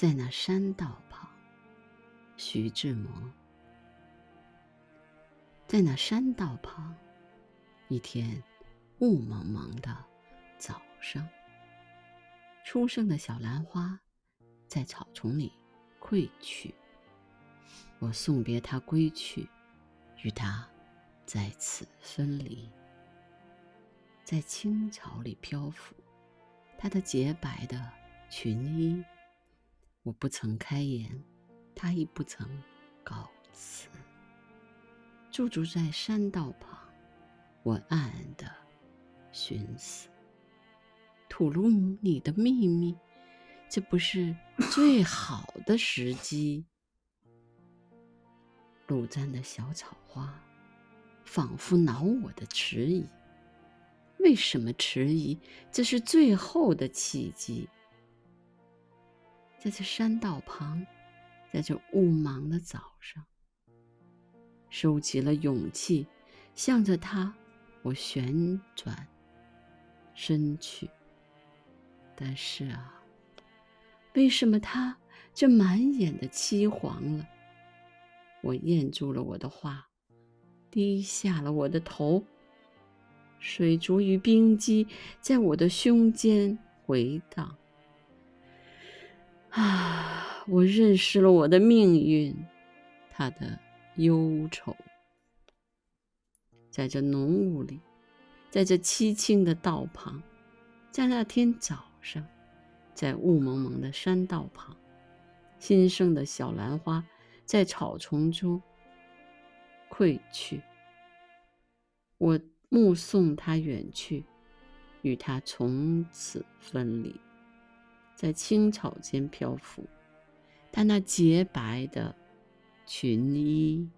在那山道旁，徐志摩。在那山道旁，一天雾蒙蒙的早上，初生的小兰花在草丛里溃去。我送别它归去，与它在此分离。在青草里漂浮，它的洁白的裙衣。我不曾开言，他亦不曾告辞。驻足在山道旁，我暗暗的寻思：吐露你的秘密，这不是最好的时机？路簪的小草花，仿佛恼我的迟疑。为什么迟疑？这是最后的契机。在这山道旁，在这雾茫的早上，收集了勇气，向着他，我旋转身去。但是啊，为什么他这满眼的凄黄了？我咽住了我的话，低下了我的头。水烛与冰肌在我的胸间回荡。啊，我认识了我的命运，他的忧愁。在这浓雾里，在这凄清的道旁，在那天早上，在雾蒙蒙的山道旁，新生的小兰花在草丛中溃去。我。目送他远去，与他从此分离，在青草间漂浮。她那洁白的裙衣。